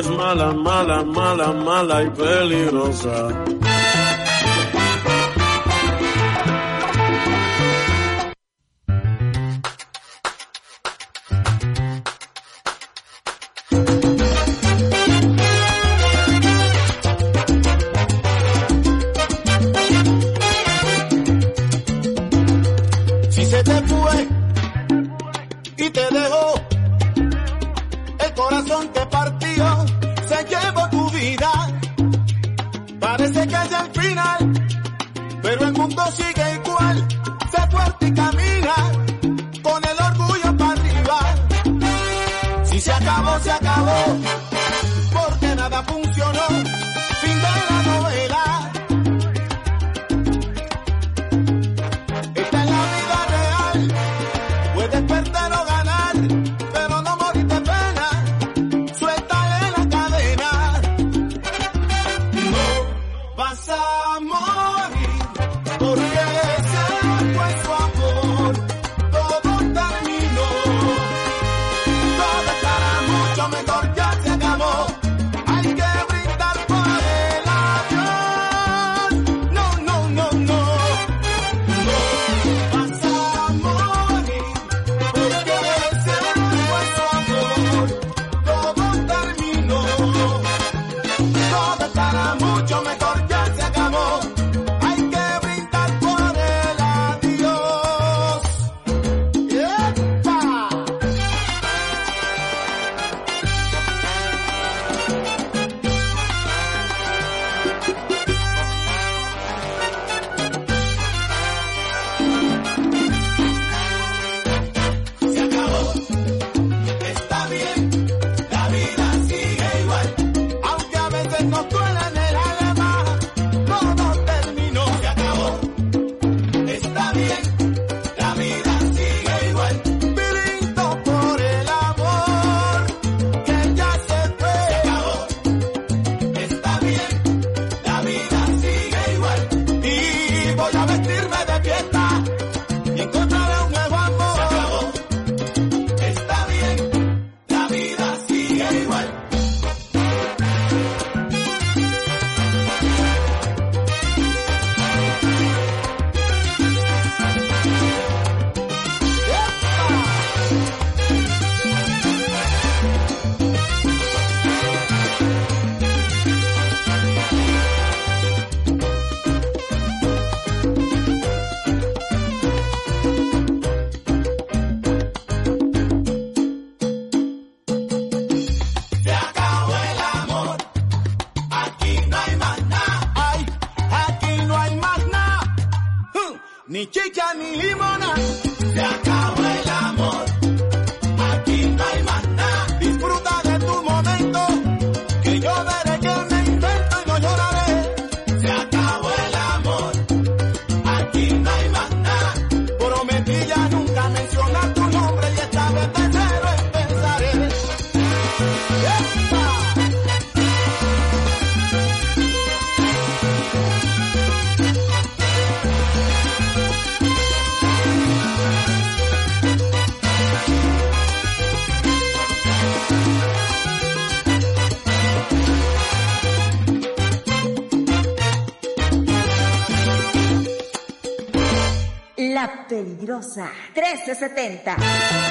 es mala, mala, mala, mala y peligrosa. 1370.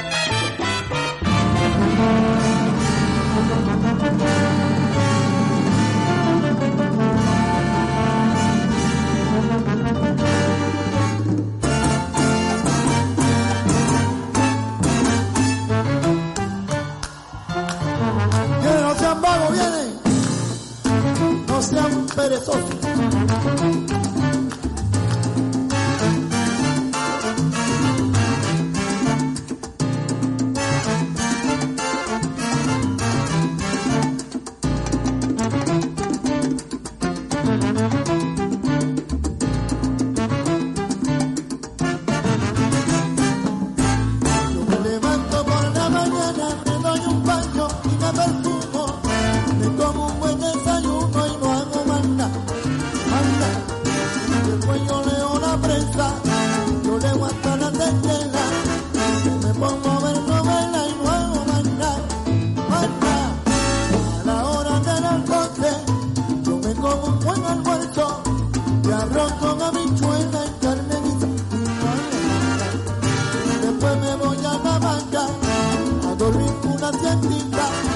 todo lo impugna se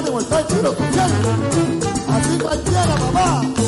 ánimo, está el tiro, Así.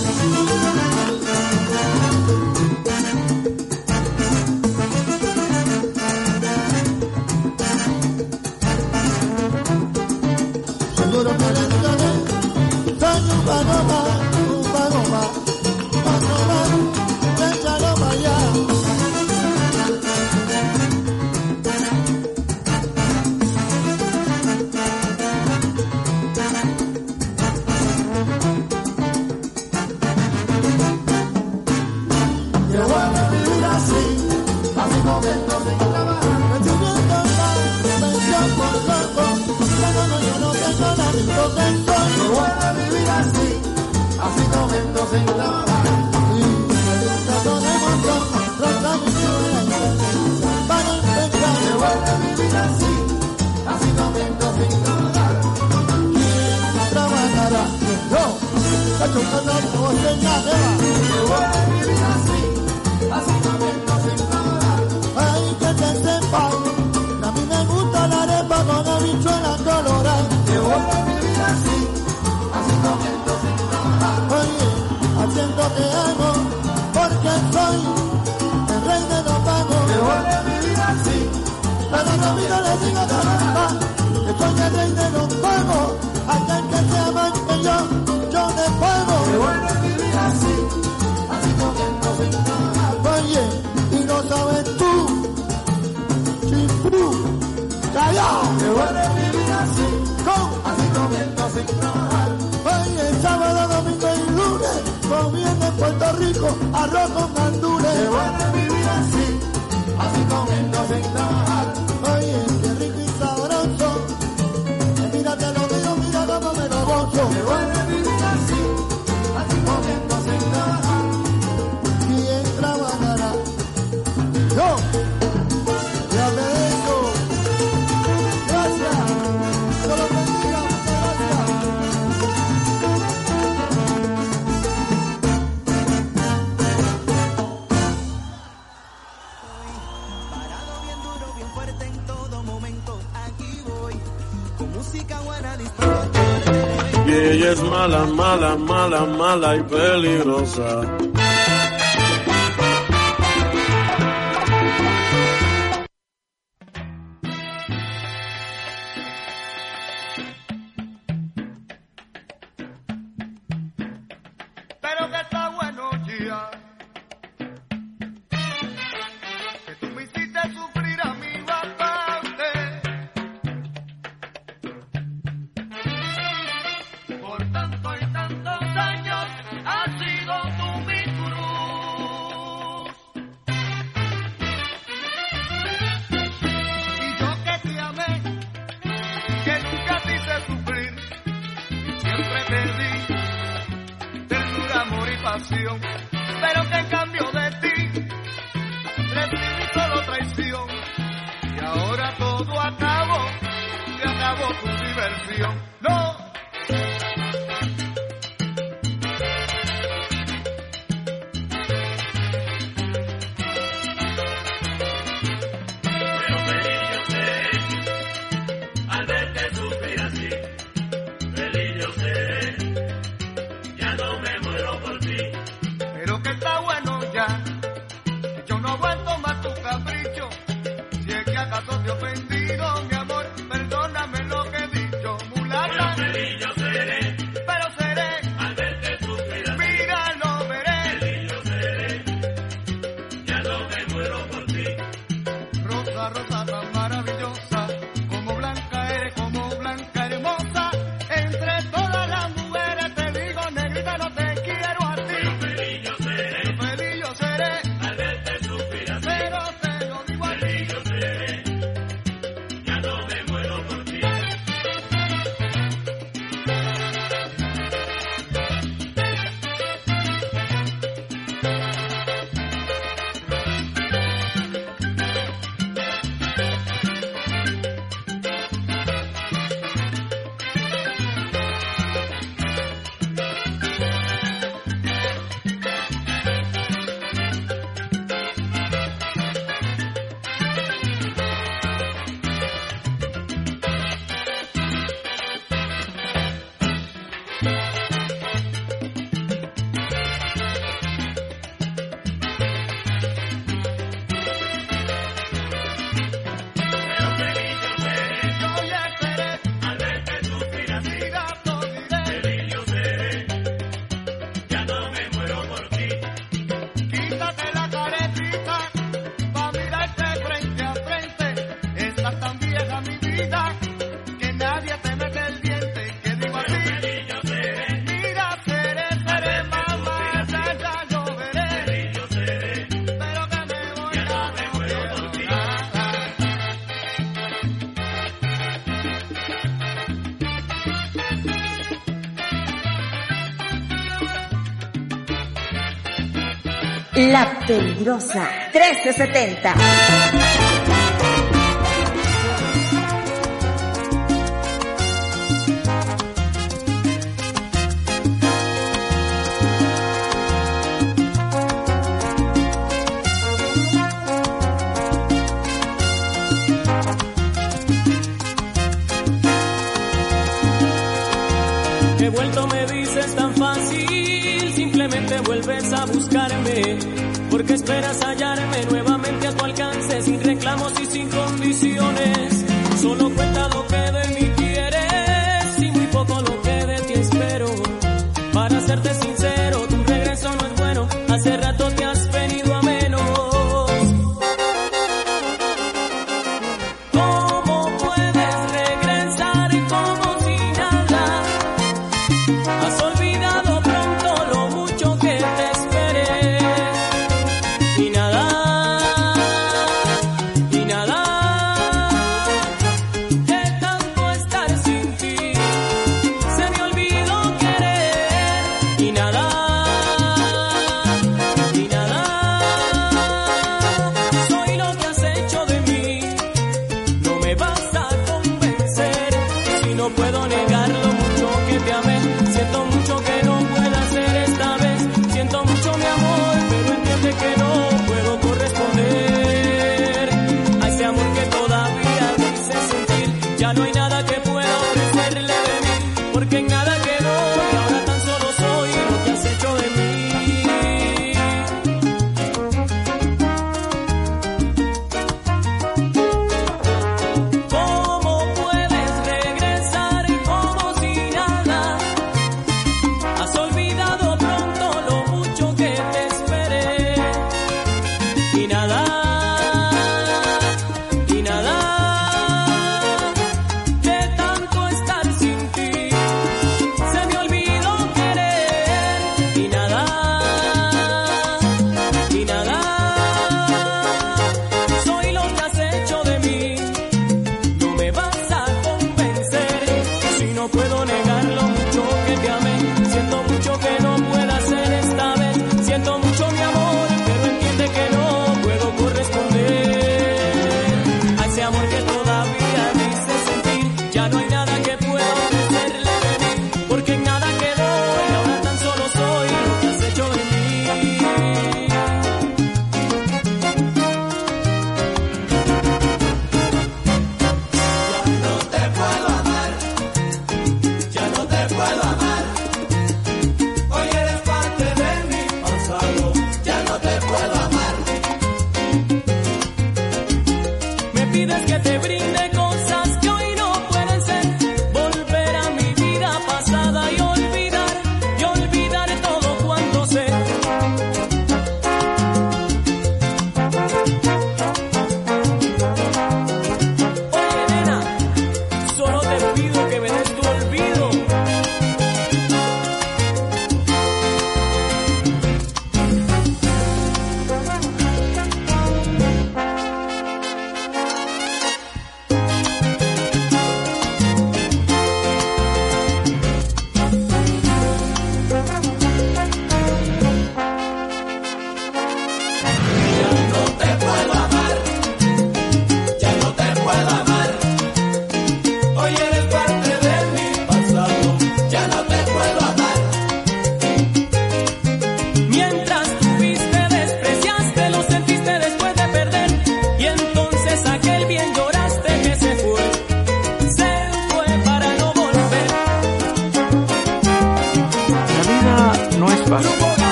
Y ella es mala, mala, mala, mala y peligrosa. La peligrosa 1370. Porque esperas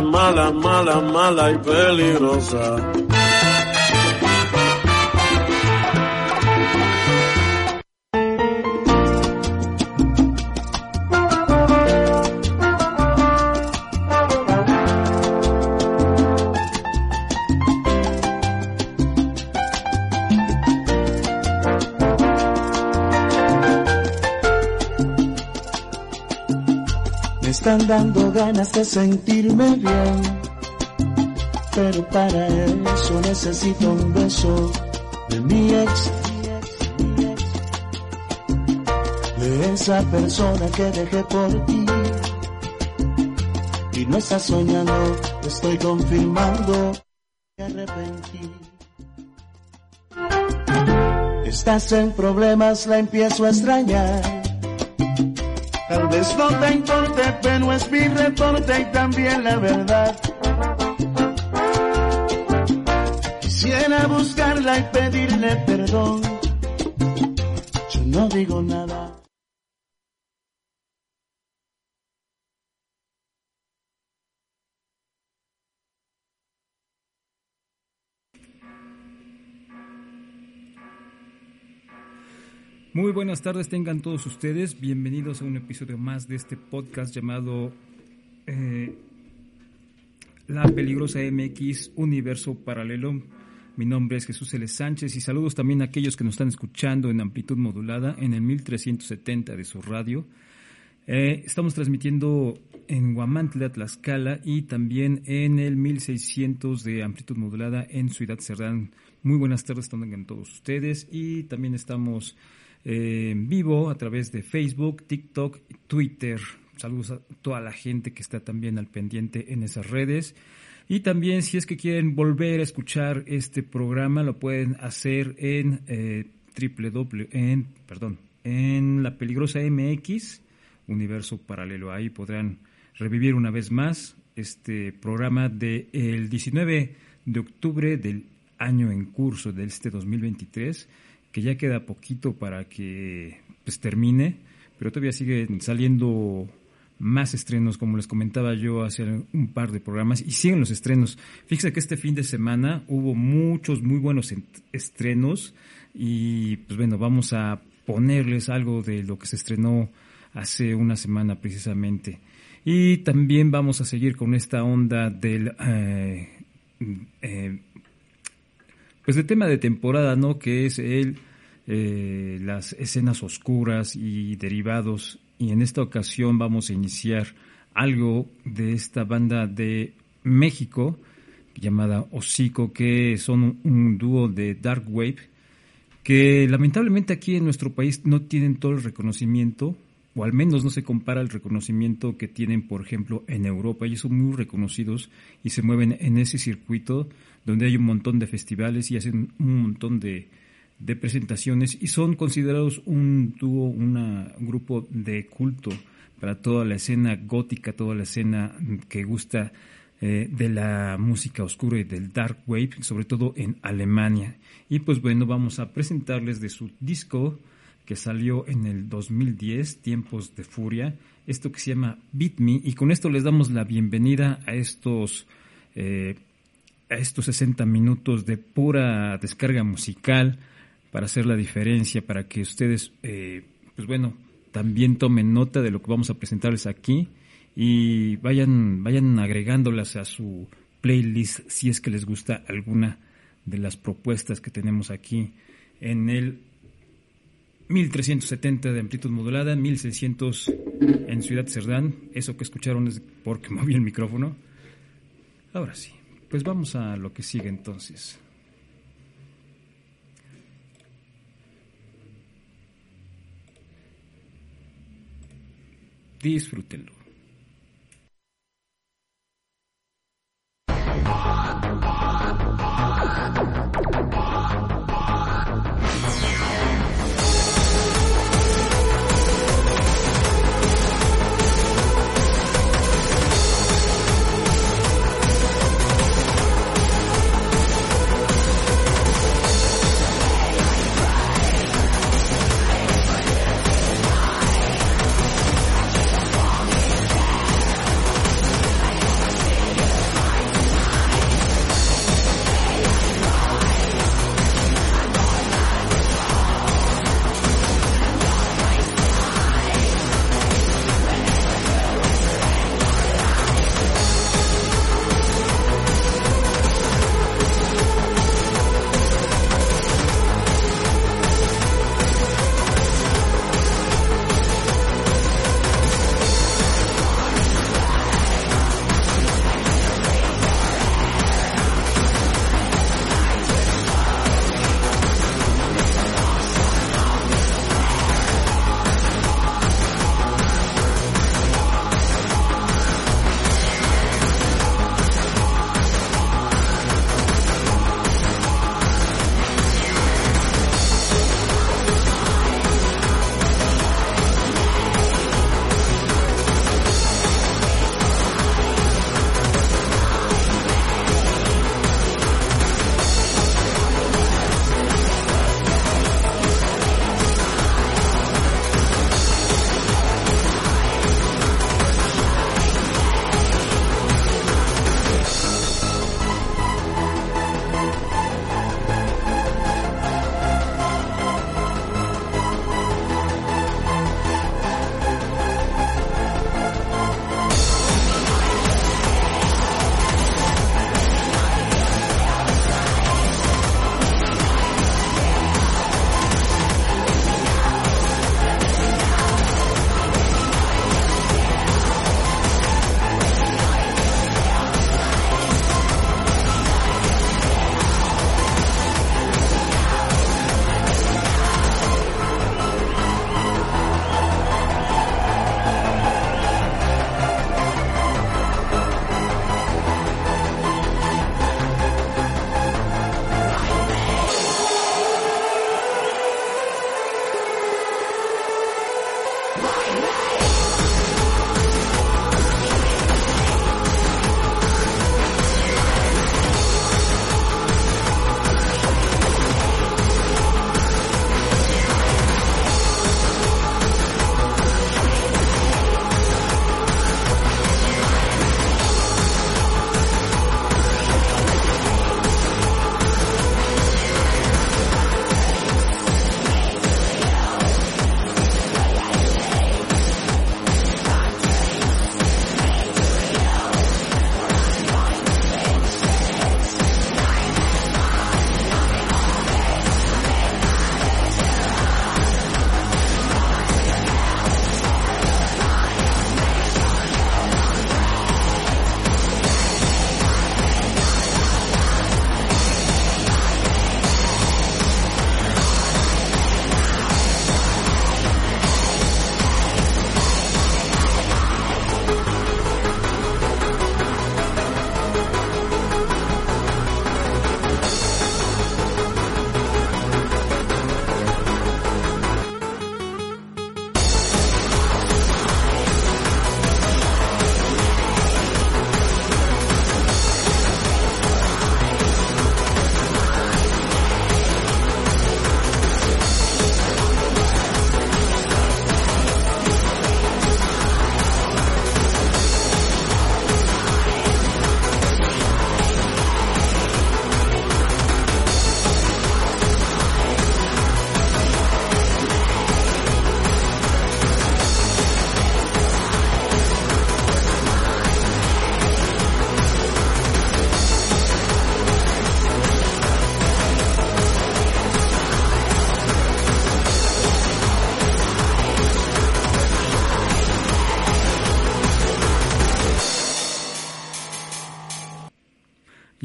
mala, mala, mala, y peligrosa. De sentirme bien, pero para eso necesito un beso de mi ex. De esa persona que dejé por ti. Y no estás soñando, estoy confirmando. Me arrepentí. Estás en problemas, la empiezo a extrañar. Tal vez no te pero es mi reporte y también la verdad. Quisiera buscarla y pedirle perdón. Yo no digo nada. Muy buenas tardes, tengan todos ustedes. Bienvenidos a un episodio más de este podcast llamado eh, La Peligrosa MX Universo Paralelo. Mi nombre es Jesús L. Sánchez y saludos también a aquellos que nos están escuchando en amplitud modulada en el 1370 de su radio. Eh, estamos transmitiendo en Guamantla, Tlaxcala y también en el 1600 de amplitud modulada en Ciudad Cerdán. Muy buenas tardes, tengan todos ustedes y también estamos eh, en vivo a través de Facebook, TikTok, Twitter. Saludos a toda la gente que está también al pendiente en esas redes. Y también si es que quieren volver a escuchar este programa, lo pueden hacer en eh, www, en, perdón, en la peligrosa MX, Universo Paralelo. Ahí podrán revivir una vez más este programa del el 19 de octubre del año en curso de este 2023 que ya queda poquito para que pues termine, pero todavía siguen saliendo más estrenos, como les comentaba yo hace un par de programas, y siguen los estrenos. Fíjense que este fin de semana hubo muchos muy buenos estrenos, y pues bueno, vamos a ponerles algo de lo que se estrenó hace una semana precisamente. Y también vamos a seguir con esta onda del... Eh, eh, pues el tema de temporada, ¿no? Que es el, eh, las escenas oscuras y derivados. Y en esta ocasión vamos a iniciar algo de esta banda de México llamada Hocico, que son un, dúo de Dark Wave, que lamentablemente aquí en nuestro país no tienen todo el reconocimiento, o al menos no se compara el reconocimiento que tienen, por ejemplo, en Europa. Ellos son muy reconocidos y se mueven en ese circuito donde hay un montón de festivales y hacen un montón de, presentaciones y son considerados un dúo, un grupo de culto para toda la escena gótica, toda la escena que gusta eh, de la música oscura y del dark wave, sobre todo en Alemania. Y pues bueno, vamos a presentarles de su disco que salió en el 2010, Tiempos de Furia, esto que se llama Beat Me, y con esto les damos la bienvenida a estos, eh, estos 60 minutos de pura descarga musical para hacer la diferencia, para que ustedes, eh, pues bueno, también tomen nota de lo que vamos a presentarles aquí y vayan, vayan agregándolas a su playlist si es que les gusta alguna de las propuestas que tenemos aquí en el 1370 de amplitud modulada, 1600 en Ciudad Cerdán. Eso que escucharon es porque moví el micrófono. Ahora sí, pues vamos a lo que sigue entonces. Disfrútenlo.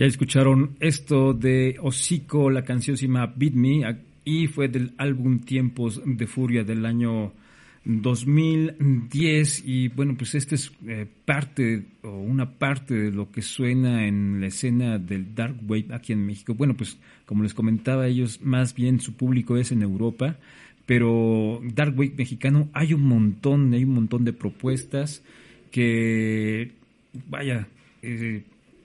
Escucharon esto de Hocico, la canción se llama Beat Me y fue del álbum Tiempos de Furia del año 2010 y bueno pues este es eh, parte o una parte de lo que suena en la escena del dark wave aquí en México. Bueno pues como les comentaba ellos más bien su público es en Europa, pero dark wave mexicano hay un montón, hay un montón de propuestas que vaya eh,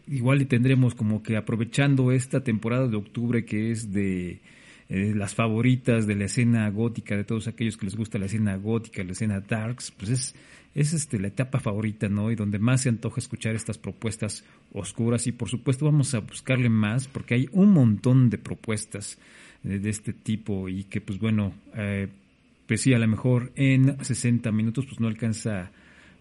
igual y tendremos como que aprovechando esta temporada de octubre que es de eh, las favoritas de la escena gótica, de todos aquellos que les gusta la escena gótica, la escena darks, pues es, es este, la etapa favorita, ¿no? Y donde más se antoja escuchar estas propuestas oscuras y por supuesto vamos a buscarle más porque hay un montón de propuestas de, este tipo y que pues bueno, eh, pues sí, a lo mejor en 60 minutos pues no alcanza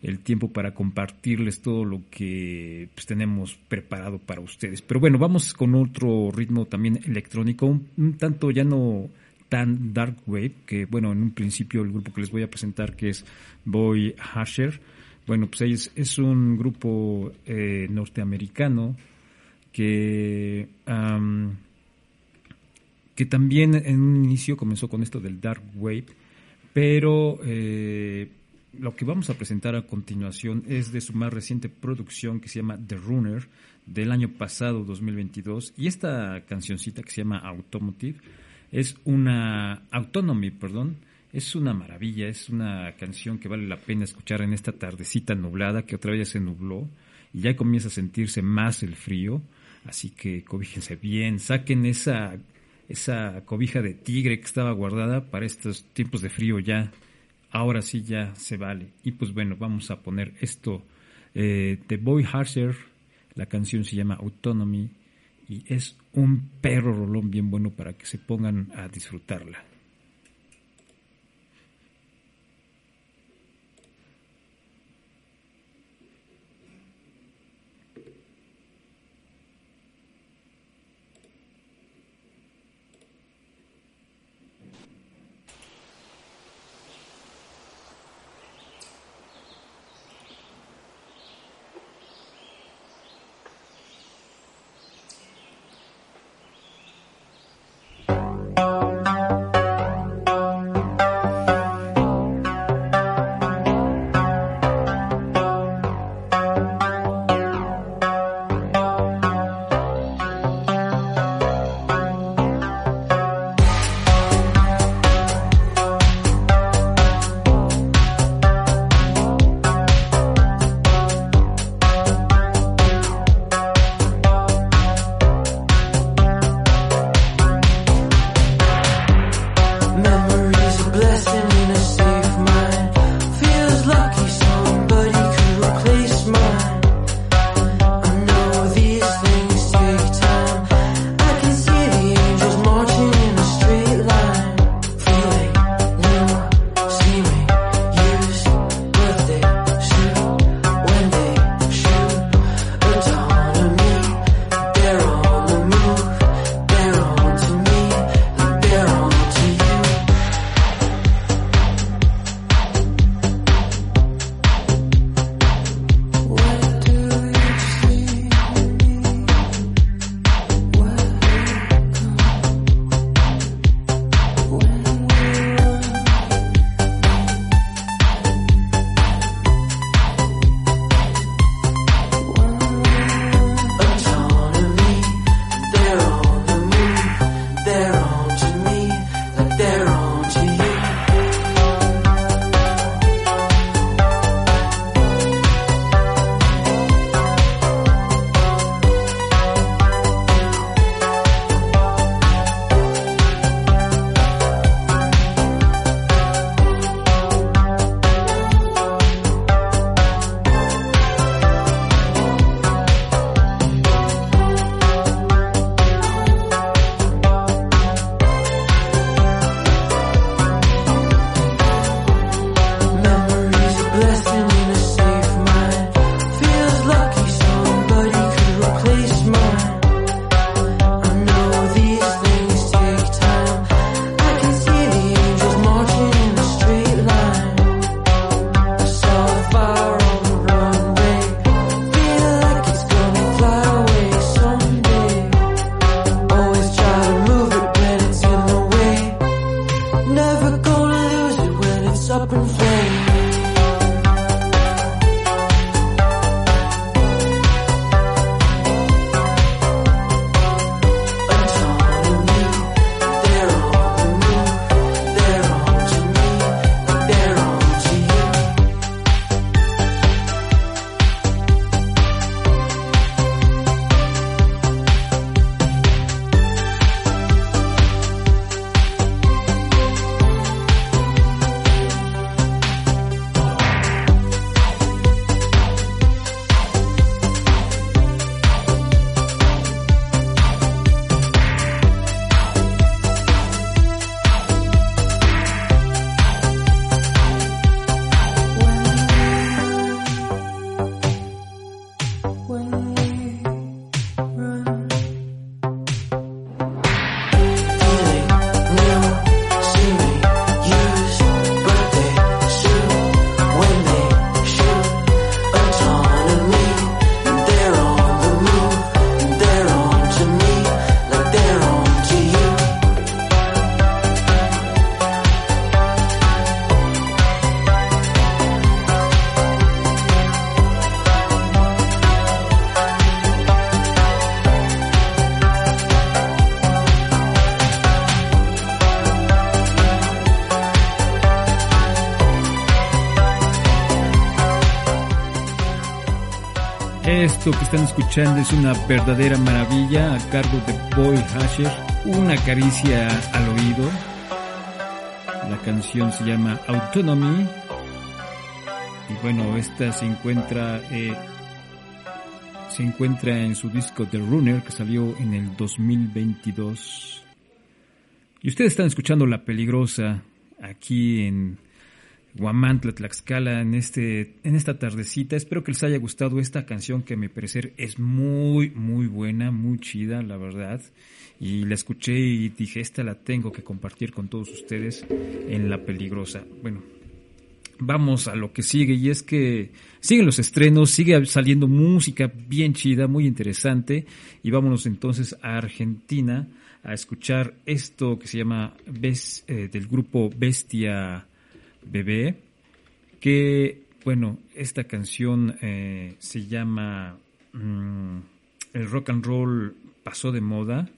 el tiempo para compartirles todo lo que pues, tenemos preparado para ustedes. Pero bueno, vamos con otro ritmo también electrónico, un, tanto ya no tan dark wave, que bueno, en un principio el grupo que les voy a presentar que es Boy Hasher, bueno, pues es, es un grupo eh, norteamericano que, que también en un inicio comenzó con esto del dark wave, pero eh, lo que vamos a presentar a continuación es de su más reciente producción que se llama The Runner del año pasado 2022 y esta cancioncita que se llama Automotive es una Autonomy, perdón, es una maravilla, es una canción que vale la pena escuchar en esta tardecita nublada que otra vez se nubló y ya comienza a sentirse más el frío, así que cobíjense bien, saquen esa esa cobija de tigre que estaba guardada para estos tiempos de frío ya ahora sí ya se vale. Y pues bueno, vamos a poner esto eh, de Boy Harsher, la canción se llama Autonomy y es un perro rolón bien bueno para que se pongan a disfrutarla. Esto que están escuchando es una verdadera maravilla a cargo de Boy Hasher, una caricia al oído. La canción se llama Autonomy. Y bueno, esta se encuentra eh, se encuentra en su disco The Runner que salió en el 2022. Y ustedes están escuchando La Peligrosa aquí en Guamantla, Tlaxcala, en, este, en esta tardecita. Espero que les haya gustado esta canción que a mi parecer es muy, muy buena, muy chida, la verdad. Y la escuché y dije, esta la tengo que compartir con todos ustedes en La Peligrosa. Bueno, vamos a lo que sigue y es que siguen los estrenos, sigue saliendo música bien chida, muy interesante. Y vámonos entonces a Argentina a escuchar esto que se llama eh, del grupo Bestia Bebé, que, bueno, esta canción eh, se llama mm, El rock and roll pasó de moda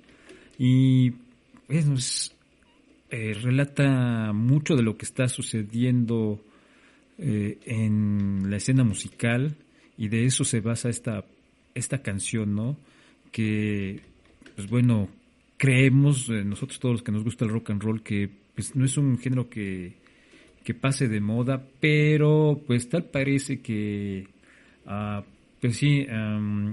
y pues, eh, relata mucho de lo que está sucediendo eh, en la escena musical y de eso se basa esta, esta canción, ¿no? Que, pues bueno, creemos, nosotros todos los que nos gusta el rock and roll, que pues no es un género que que pase de moda, pero pues tal parece que, uh, pues sí,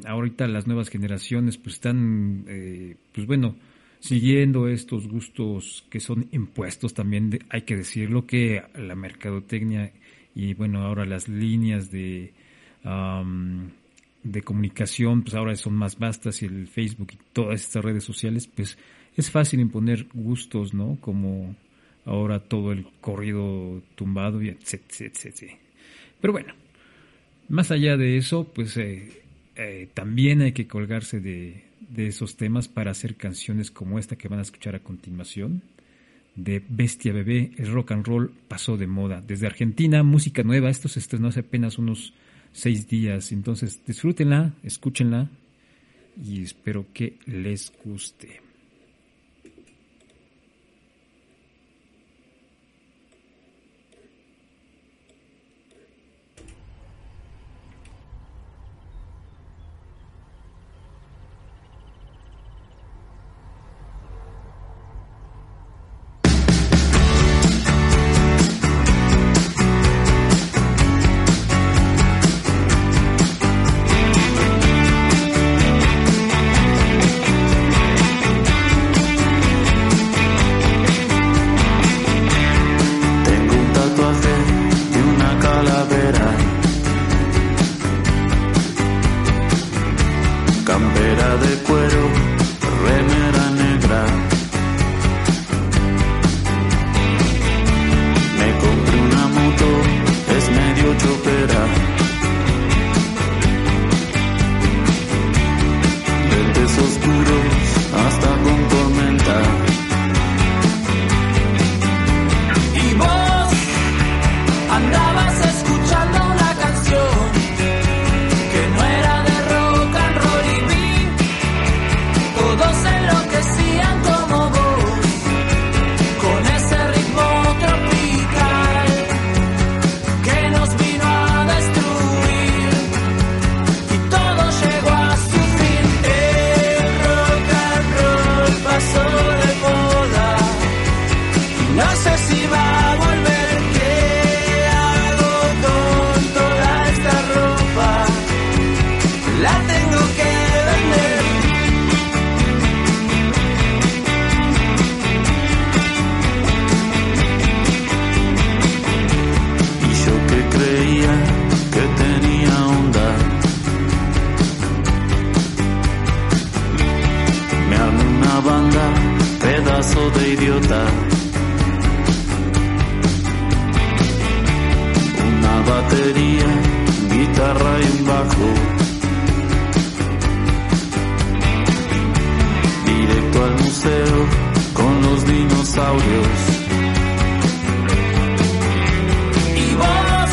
ahorita las nuevas generaciones pues están, eh, pues bueno, siguiendo estos gustos que son impuestos también, hay que decirlo, que la mercadotecnia y bueno, ahora las líneas de, um, de comunicación pues ahora son más vastas y el Facebook y todas estas redes sociales pues es fácil imponer gustos, ¿no? Como ahora todo el corrido tumbado y etcétera, etcétera. Pero bueno, más allá de eso, pues eh, eh, también hay que colgarse de, de, esos temas para hacer canciones como esta que van a escuchar a continuación, de Bestia Bebé, el rock and roll pasó de moda. Desde Argentina, música nueva, esto se estrenó hace apenas unos seis días, entonces disfrútenla, escúchenla y espero que les guste. La tengo que vender. Y yo que creía que tenía onda. Me armé una banda, pedazo de idiota. Una batería, guitarra y un bajo. Al museo con los dinosaurios. Y vos,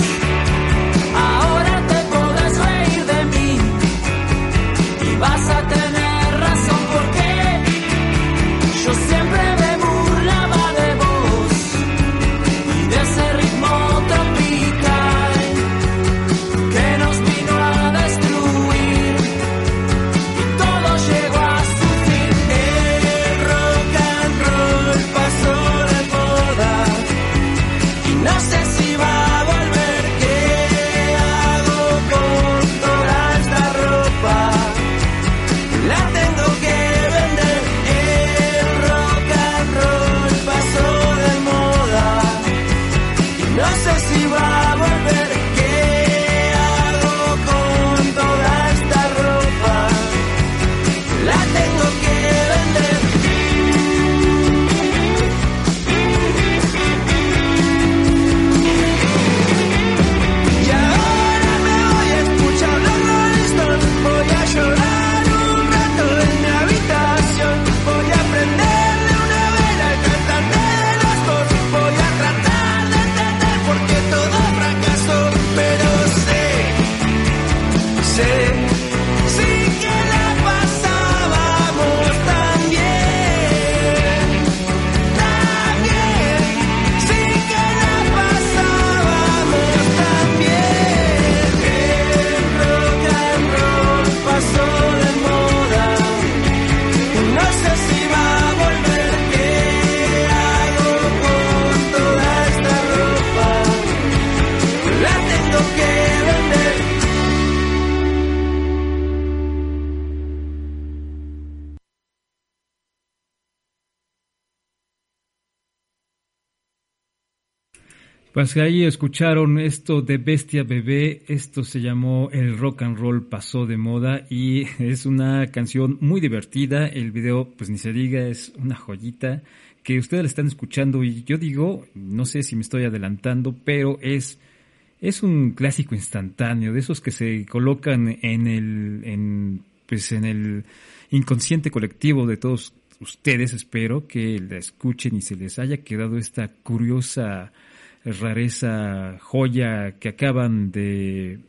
Pues ahí escucharon esto de Bestia Bebé, esto se llamó El Rock and Roll pasó de moda y es una canción muy divertida, el video pues ni se diga, es una joyita que ustedes la están escuchando y yo digo, no sé si me estoy adelantando, pero es es un clásico instantáneo, de esos que se colocan en el en pues en el inconsciente colectivo de todos ustedes, espero que la escuchen y se les haya quedado esta curiosa rareza, joya que acaban de,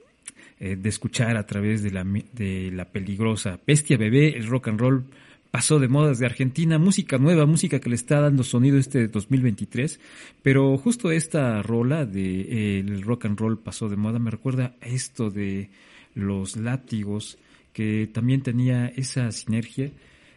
eh, de escuchar a través de la, de la peligrosa Bestia Bebé, el rock and roll pasó de moda desde Argentina, música nueva, música que le está dando sonido este 2023, pero justo esta rola de eh, el rock and roll pasó de moda me recuerda a esto de los látigos que también tenía esa sinergia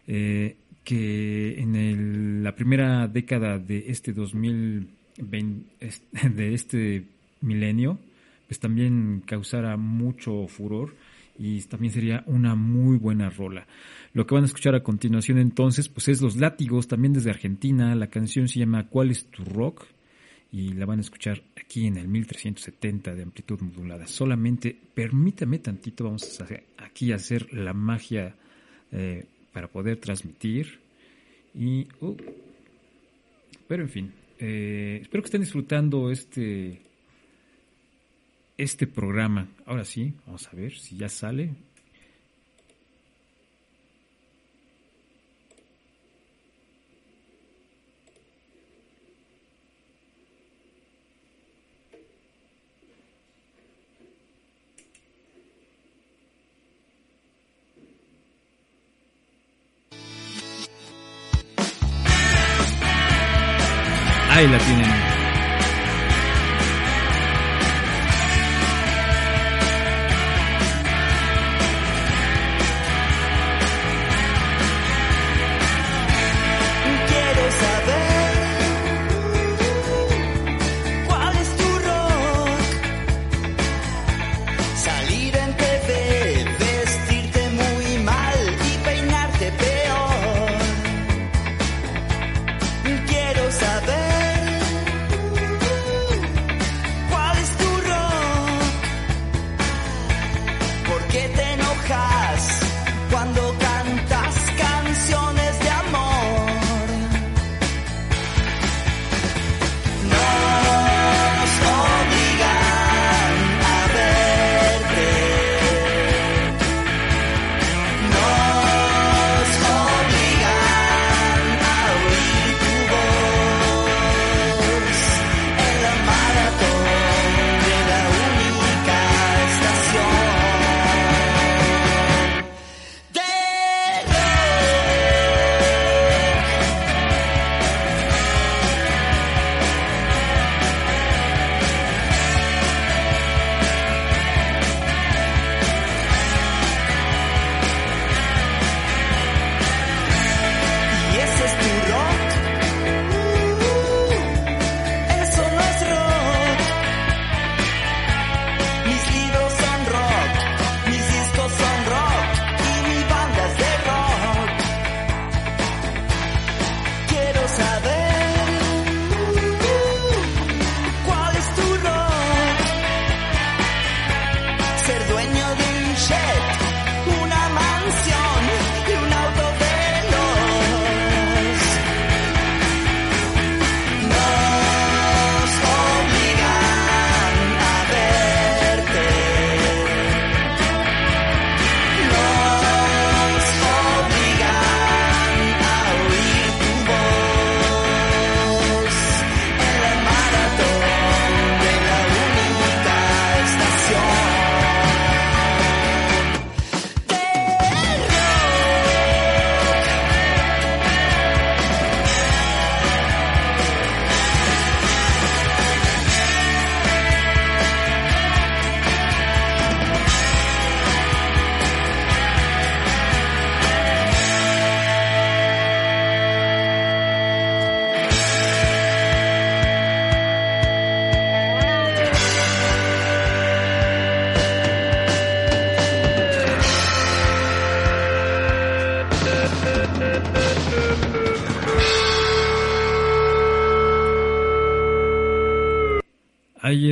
eh, que en el- la primera década de este 2020 es- de este milenio pues también causara mucho furor y también sería una muy buena rola. Lo que van a escuchar a continuación entonces pues es Los Látigos, también desde Argentina, la canción se llama ¿Cuál es tu rock? y la van a escuchar aquí en el 1370 de amplitud modulada. Solamente permítame tantito, vamos a aquí a hacer la magia eh, para poder transmitir. Y, uh, pero en fin, eh, espero que estén disfrutando este, este programa. Ahora sí, vamos a ver si ya sale.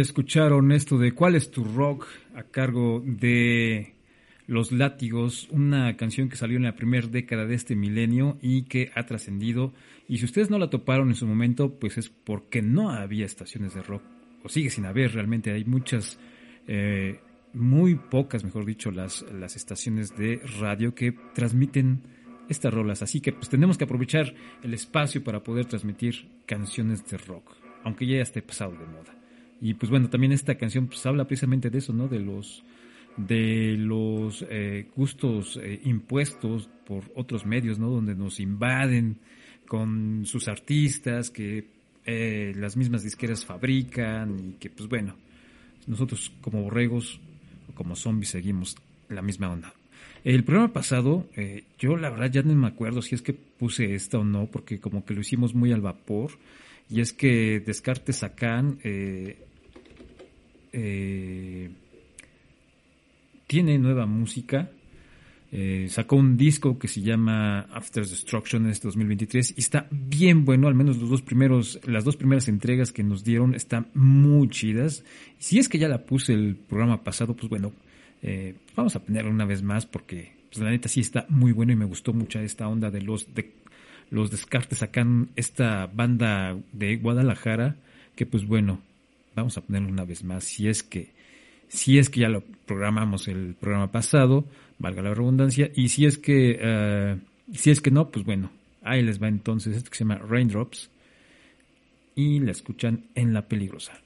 Escucharon esto de ¿Cuál es tu rock? a cargo de Los Látigos, una canción que salió en la primera década de este milenio y que ha trascendido. Y si ustedes no la toparon en su momento, pues es porque no había estaciones de rock, o sigue sin haber realmente. Hay muchas, eh, muy pocas, mejor dicho, las, las estaciones de radio que transmiten estas rolas. Así que pues tenemos que aprovechar el espacio para poder transmitir canciones de rock, aunque ya esté pasado de moda. Y pues bueno, también esta canción pues habla precisamente de eso, ¿no? De los de los eh, gustos eh, impuestos por otros medios, ¿no? Donde nos invaden con sus artistas que eh, las mismas disqueras fabrican y que pues bueno, nosotros como borregos o como zombies seguimos la misma onda. El programa pasado, eh, yo la verdad ya no me acuerdo si es que puse esta o no, porque como que lo hicimos muy al vapor. Y es que Descartes Sacan eh, eh, tiene nueva música. Eh, sacó un disco que se llama After Destruction en este 2023 y está bien bueno, al menos los dos primeros, las dos primeras entregas que nos dieron están muy chidas. Si es que ya la puse el programa pasado, pues bueno, eh, vamos a ponerla una vez más porque pues, la neta sí está muy bueno y me gustó mucho esta onda de los de los descartes sacan esta banda de Guadalajara que pues bueno vamos a ponerla una vez más si es que si es que ya lo programamos el programa pasado valga la redundancia y si es que eh, si es que no pues bueno ahí les va entonces esto que se llama Raindrops y la escuchan en la peligrosa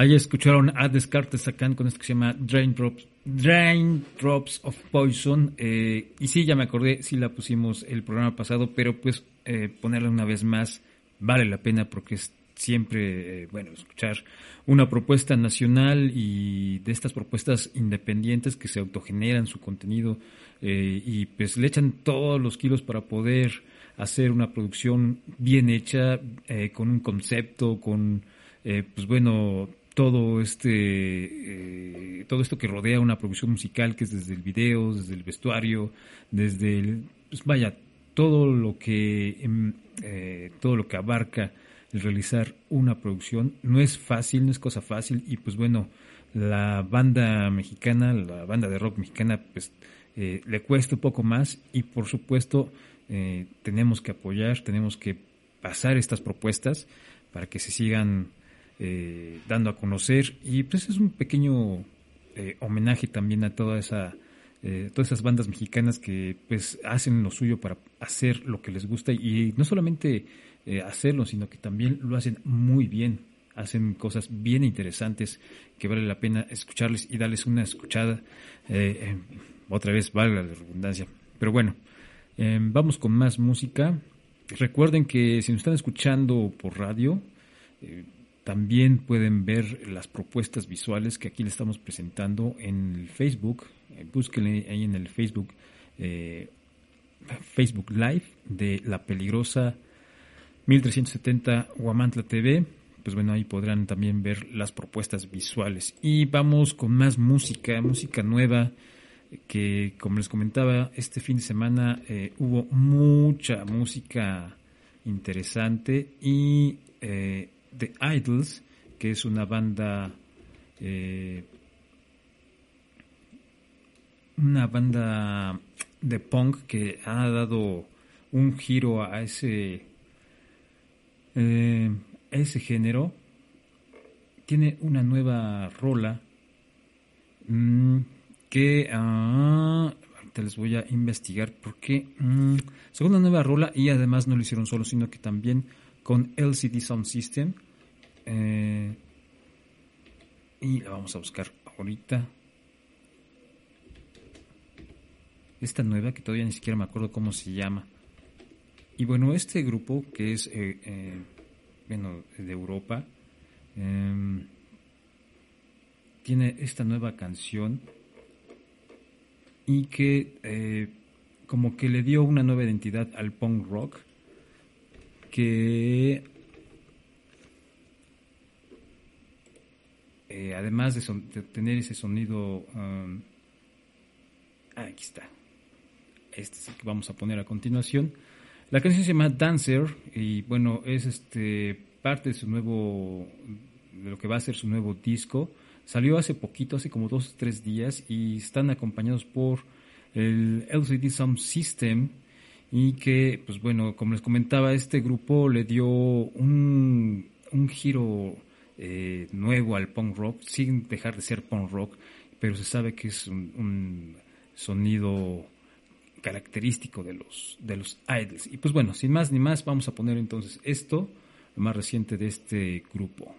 Ahí escucharon a Descartes Sacan con esto que se llama Drain Drops, Drain Drops of Poison. Eh, y sí, ya me acordé, sí la pusimos el programa pasado, pero pues eh, ponerla una vez más vale la pena porque es siempre, eh, bueno, escuchar una propuesta nacional y de estas propuestas independientes que se autogeneran su contenido eh, y pues le echan todos los kilos para poder hacer una producción bien hecha, eh, con un concepto, con, eh, pues bueno, todo este, eh, todo esto que rodea una producción musical, que es desde el video, desde el vestuario, desde el, pues vaya, todo lo que, em, eh, todo lo que abarca el realizar una producción. No es fácil, no es cosa fácil y pues bueno, la banda mexicana, la banda de rock mexicana, pues eh, le cuesta un poco más y por supuesto eh, tenemos que apoyar, tenemos que pasar estas propuestas para que se sigan eh, dando a conocer. Y pues es un pequeño eh, homenaje también a toda esa eh, todas esas bandas mexicanas que pues hacen lo suyo para hacer lo que les gusta. Y no solamente eh, hacerlo sino que también lo hacen muy bien. Hacen cosas bien interesantes que vale la pena escucharles y darles una escuchada otra vez valga la redundancia. Pero bueno eh, vamos con más música. Recuerden que si nos están escuchando por radio también pueden ver las propuestas visuales que aquí le estamos presentando en el Facebook. Eh, búsquenle ahí en el Facebook, eh, Facebook Live de La Peligrosa 1370 Huamantla TV. Pues bueno, ahí podrán también ver las propuestas visuales. Y vamos con más música, música nueva que como les comentaba, este fin de semana eh, hubo mucha música interesante y The Idols, que es una banda eh, una banda de punk que ha dado un giro a ese eh, ese género. Tiene una nueva rola mm, que ah, ahorita les voy a investigar porque mm, según la nueva rola y además no lo hicieron solo sino que también con LCD Sound System eh, y la vamos a buscar ahorita. Esta nueva que todavía ni siquiera me acuerdo cómo se llama. Y bueno este grupo que es eh, eh, bueno de Europa em, tiene esta nueva canción y que eh, como que le dio una nueva identidad al punk rock que eh, además de, tener ese sonido um, ah, aquí está. Este es el que vamos a poner a continuación. La canción se llama Dancer y bueno es este parte de su nuevo de lo que va a ser su nuevo disco. Salió hace poquito hace como dos o tres días y están acompañados por el LCD Sound System y que, pues bueno, como les comentaba, este grupo le dio un, un giro eh, nuevo al punk rock, sin dejar de ser punk rock, pero se sabe que es un, un sonido característico de los, de los idols. Y pues bueno, sin más ni más, vamos a poner entonces esto, lo más reciente de este grupo.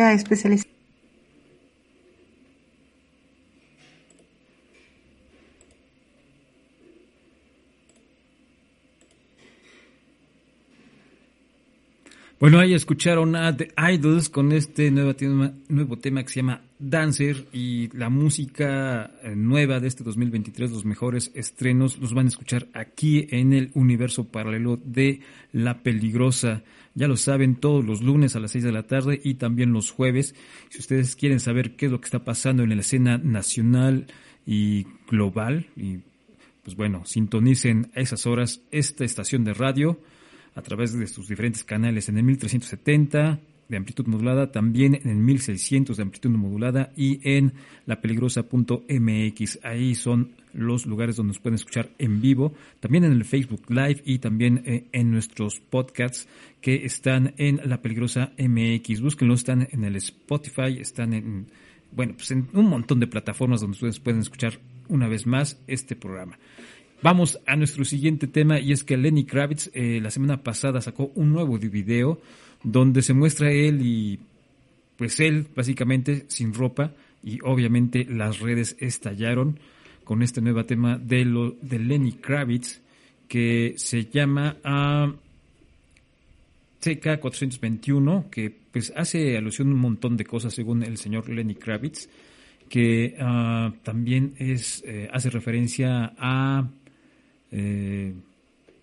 Área. Bueno, ahí escucharon a The Idols con este nuevo tema, nuevo tema que se llama Dancer y la música eh, nueva de este 2023, los mejores estrenos, los van a escuchar aquí en el universo paralelo de La Peligrosa. Ya lo saben, todos los lunes a las 6 de la tarde y también los jueves. Si ustedes quieren saber qué es lo que está pasando en la escena nacional y global, y pues bueno, sintonicen a esas horas esta estación de radio a través de sus diferentes canales en el 1370 de amplitud modulada, también en el 1600 de amplitud modulada y en lapeligrosa.mx. Ahí son los lugares donde nos pueden escuchar en vivo, también en el Facebook Live y también eh, en nuestros podcasts que están en La Peligrosa MX. Búsquenlo, están en el Spotify, están en, bueno, pues en un montón de plataformas donde ustedes pueden escuchar una vez más este programa. Vamos a nuestro siguiente tema y es que Lenny Kravitz eh, la semana pasada sacó un nuevo video donde se muestra él y pues él básicamente sin ropa y obviamente las redes estallaron con este nuevo tema de, lo, de Lenny Kravitz que se llama uh, CK421 que pues hace alusión a un montón de cosas según el señor Lenny Kravitz que uh, también es eh, hace referencia a eh,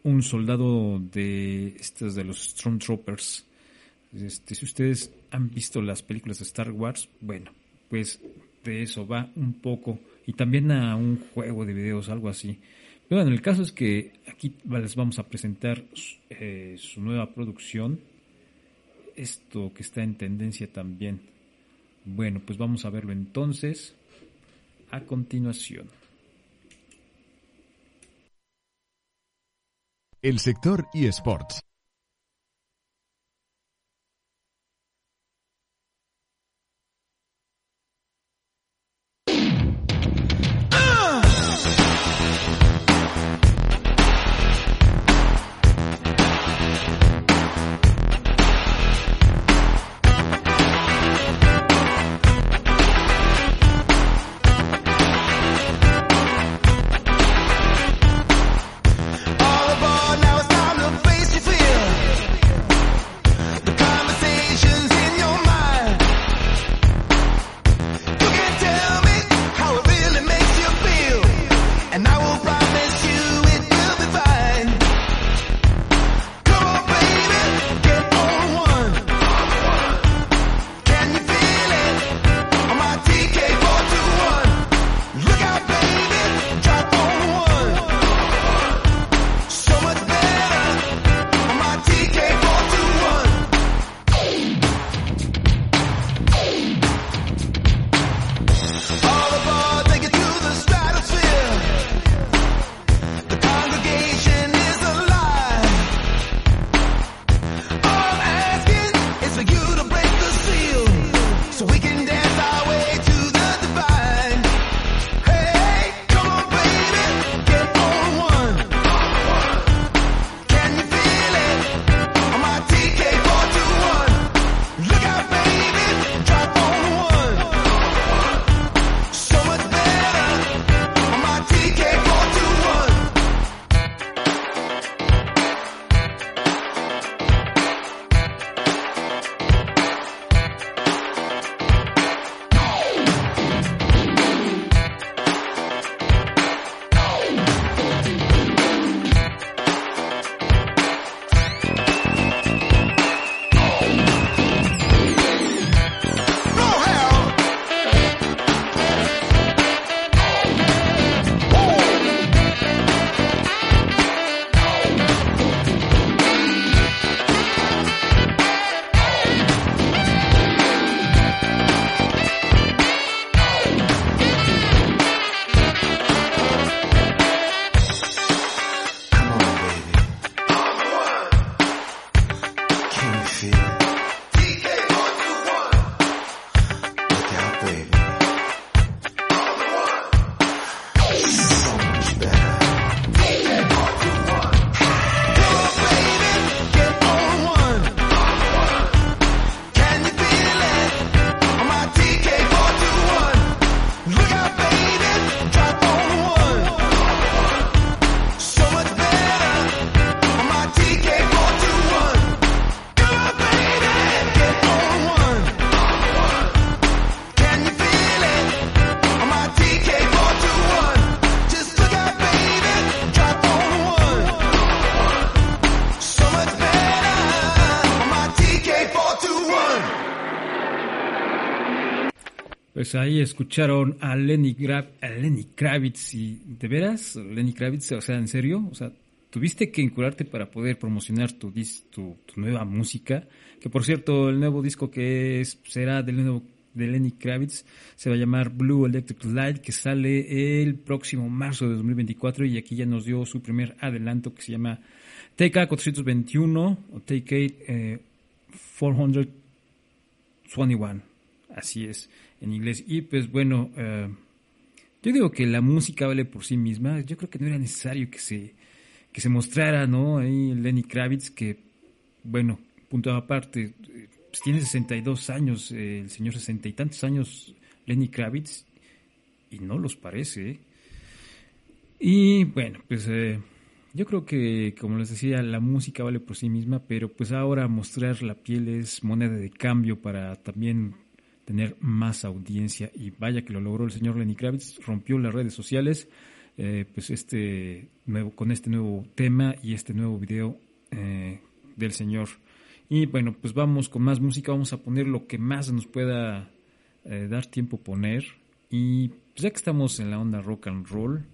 un soldado de estos de los Stormtroopers. Este, si ustedes han visto las películas de Star Wars, bueno, pues de eso va un poco. Y también a un juego de videos, algo así. Pero bueno, el caso es que aquí les vamos a presentar eh, su nueva producción. Esto que está en tendencia también. Bueno, pues vamos a verlo entonces a continuación. El sector eSports. Pues ahí escucharon a Lenny, Gra- a Lenny Kravitz y de veras, Lenny Kravitz, o sea, en serio, o sea, tuviste que incurarte para poder promocionar tu, dis- tu, nueva música, que por cierto, el nuevo disco que es, será del nuevo de Lenny Kravitz se va a llamar Blue Electric Light, que sale el próximo marzo de 2024 y aquí ya nos dio su primer adelanto que se llama TK 421 o TK eh, 421. Así es, en inglés. Y pues bueno, eh, yo digo que la música vale por sí misma. Yo creo que no era necesario que se, que se mostrara, ¿no? Ahí Lenny Kravitz, que, bueno, punto aparte, pues tiene 62 años, eh, el señor 60 y tantos años, Lenny Kravitz, y no los parece. ¿eh? Y bueno, pues eh, yo creo que, como les decía, la música vale por sí misma, pero pues ahora mostrar la piel es moneda de cambio para también tener más audiencia. Y vaya que lo logró el señor Lenny Kravitz, rompió las redes sociales, eh, pues este nuevo, con este nuevo tema y este nuevo video eh, del señor. Y bueno, pues vamos con más música, vamos a poner lo que más nos pueda eh, dar tiempo poner. Y pues ya que estamos en la onda rock and roll,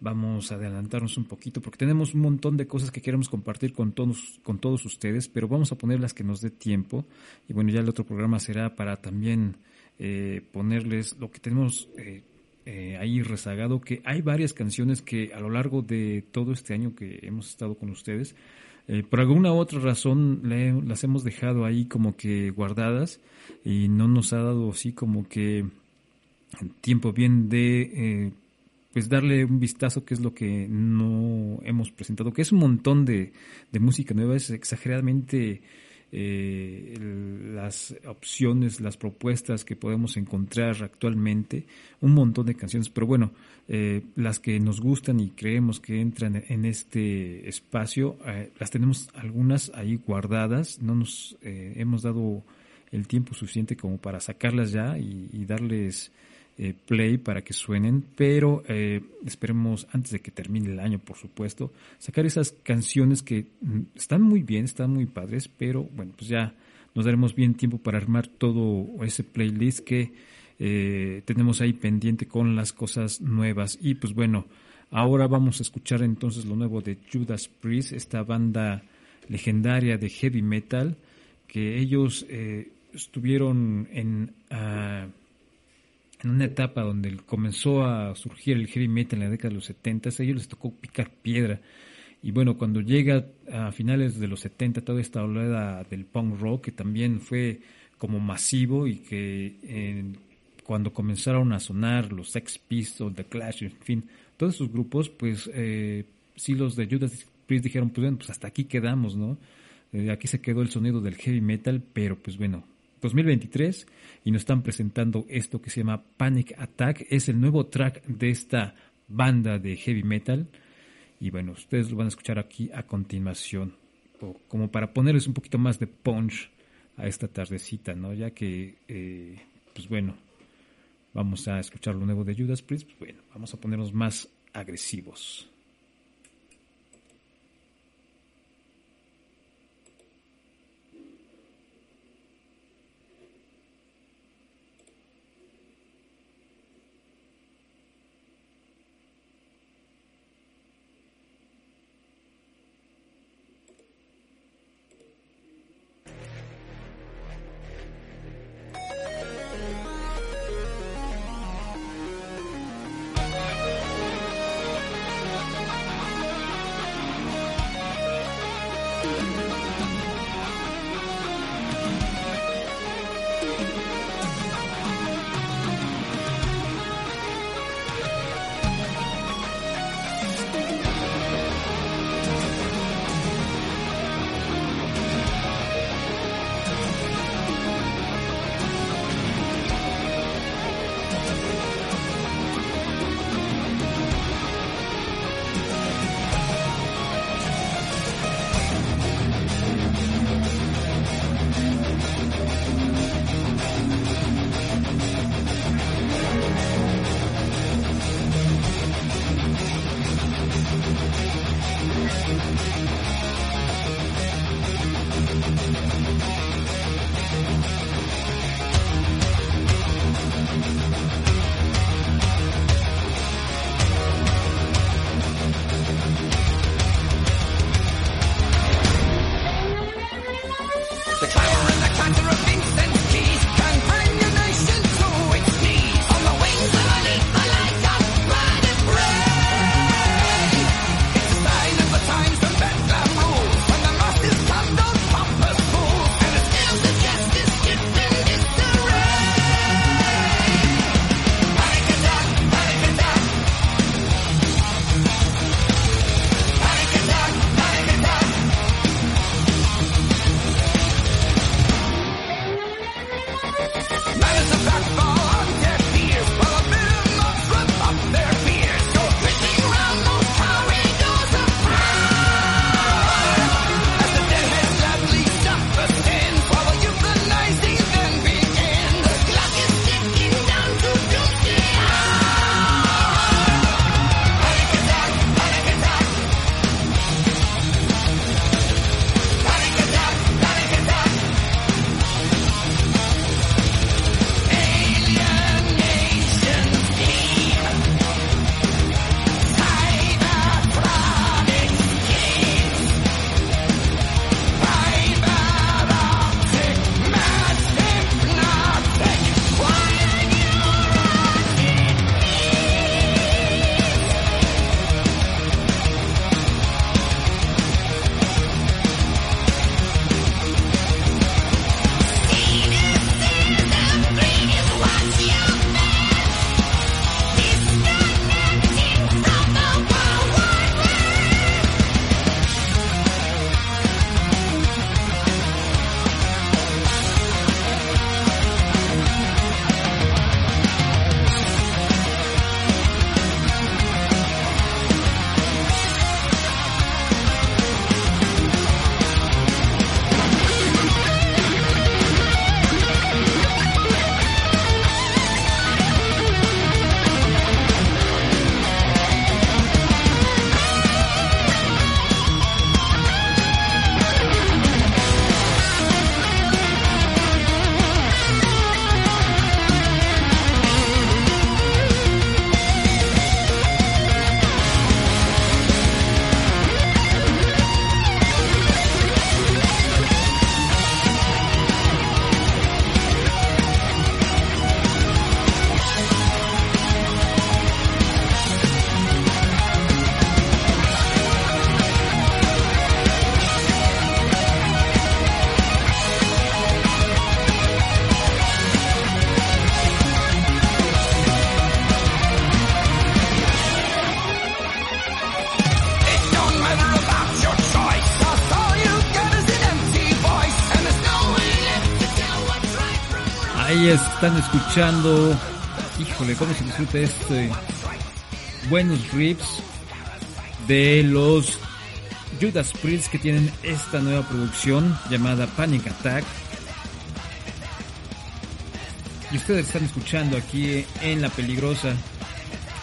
vamos a adelantarnos un poquito porque tenemos un montón de cosas que queremos compartir con todos, con todos ustedes, pero vamos a poner las que nos dé tiempo. Y bueno, ya el otro programa será para también eh, ponerles lo que tenemos eh, eh, ahí rezagado, que hay varias canciones que a lo largo de todo este año que hemos estado con ustedes, eh, por alguna otra razón le- las hemos dejado ahí como que guardadas y no nos ha dado así como que tiempo bien de eh, pues darle un vistazo que es lo que no hemos presentado, que es un montón de, de música nueva, es exageradamente eh, las opciones, las propuestas que podemos encontrar actualmente, un montón de canciones, pero bueno, eh, las que nos gustan y creemos que entran en este espacio, eh, las tenemos algunas ahí guardadas, no nos eh, hemos dado el tiempo suficiente como para sacarlas ya y darles eh, play para que suenen, pero eh, esperemos antes de que termine el año, por supuesto, sacar esas canciones que mm, están muy bien, están muy padres, pero bueno, pues ya nos daremos bien tiempo para armar todo ese playlist que eh, tenemos ahí pendiente con las cosas nuevas. Y pues bueno, ahora vamos a escuchar entonces lo nuevo de Judas Priest, esta banda legendaria de heavy metal, que ellos eh, estuvieron en... ah, en una etapa donde comenzó a surgir el heavy metal en la década de los 70, a ellos les tocó picar piedra. Y bueno, cuando llega a finales de los 70 toda esta oleada del punk rock, que también fue como masivo y que eh, cuando comenzaron a sonar los Sex Pistols, The Clash, en fin, todos esos grupos, pues eh, sí los de Judas Priest dijeron, pues bueno, pues hasta aquí quedamos, ¿no? Eh, aquí se quedó el sonido del heavy metal, pero pues bueno, 2023 y nos están presentando esto que se llama Panic Attack. Es el nuevo track de esta banda de heavy metal. Y bueno, ustedes lo van a escuchar aquí a continuación, o como para ponerles un poquito más de punch a esta tardecita, ¿no? Ya que, eh, pues bueno, vamos a escuchar lo nuevo de Judas Priest, pues bueno, vamos a ponernos más agresivos. Están escuchando, híjole, cómo se disfruta este buenos riffs de los Judas Priest que tienen esta nueva producción llamada Panic Attack. Y ustedes están escuchando aquí en La Peligrosa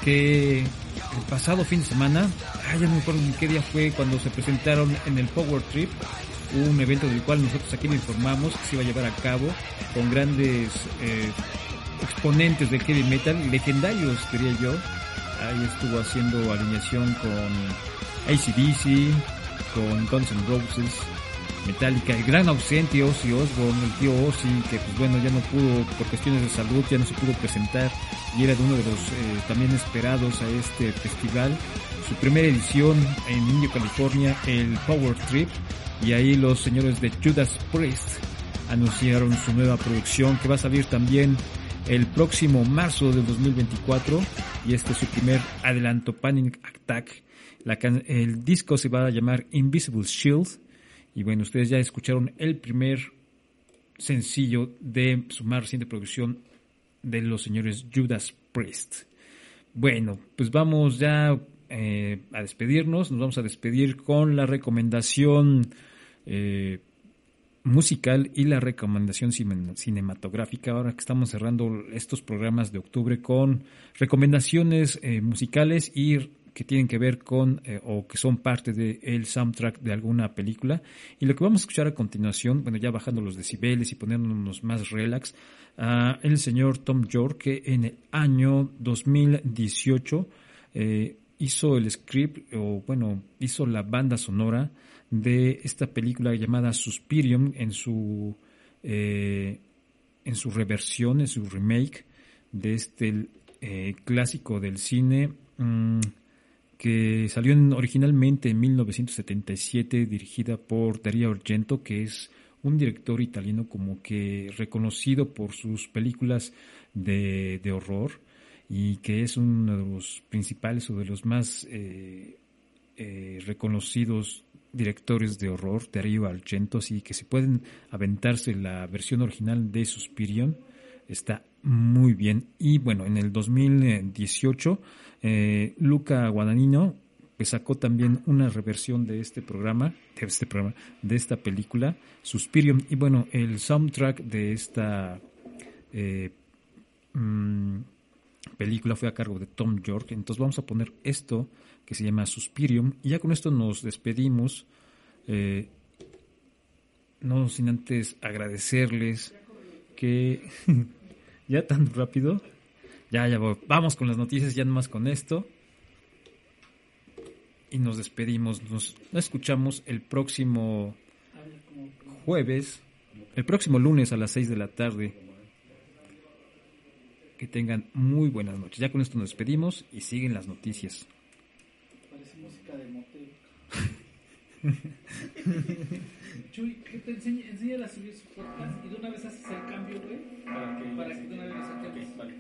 que el pasado fin de semana, ay, ya no me acuerdo ni qué día fue cuando se presentaron en el Power Trip, un evento del cual nosotros aquí le informamos que se iba a llevar a cabo con grandes eh, exponentes del heavy metal, legendarios diría yo. Ahí estuvo haciendo alineación con ACDC, con Guns N' Roses, Metallica, el gran ausente Ozzy Osbourne, el tío Ozzy, que pues bueno, ya no pudo, por cuestiones de salud, ya no se pudo presentar y era de uno de los eh, también esperados a este festival. Su primera edición en Indio, California, el Power Trip, y ahí los señores de Judas Priest anunciaron su nueva producción que va a salir también el próximo marzo del 2024 y este es su primer adelanto Panic Attack. El disco se va a llamar Invisible Shield y bueno, ustedes ya escucharon el primer sencillo de su más reciente producción de los señores Judas Priest. Bueno, pues vamos ya eh, a despedirnos. Nos vamos a despedir con la recomendación eh, musical y la recomendación cine- cinematográfica. Ahora que estamos cerrando estos programas de octubre con recomendaciones eh, musicales y que tienen que ver con eh, o que son parte del soundtrack de alguna película. Y lo que vamos a escuchar a continuación, bueno, ya bajando los decibeles y poniéndonos más relax, el señor Tom York, que en el año 2018 eh, hizo el script, o bueno, hizo la banda sonora de esta película llamada Suspirium en su, eh, en su reversión, en su remake de este eh, clásico del cine. mm, que salió en- originalmente en 1977, dirigida por Dario Argento, que es un director italiano como que reconocido por sus películas de, de horror y que es uno de los principales o de los más eh, eh, reconocidos directores de horror, Dario Argento, así que si pueden aventarse la versión original de Suspirion, está muy bien. Y bueno, en el 2018, eh, Luca Guadagnino pues, sacó también una reversión de este programa, de este programa, de esta película, Suspirium. Y bueno, el soundtrack de esta eh, mm, película fue a cargo de Tom York. Entonces vamos a poner esto que se llama Suspirium. Y ya con esto nos despedimos. Eh, no sin antes agradecerles que ya tan rápido. Ya, ya voy. Vamos con las noticias, ya nomás con esto. Y nos despedimos. Nos escuchamos el próximo jueves, el próximo lunes a las 6 de la tarde. Que tengan muy buenas noches. Ya con esto nos despedimos y siguen las noticias. Parece música de motel. Chuy, que te enseñe, enséñale a subir su podcast y de una vez haces el cambio, güey. Para que, para que de una vez lo saquemos. Vale.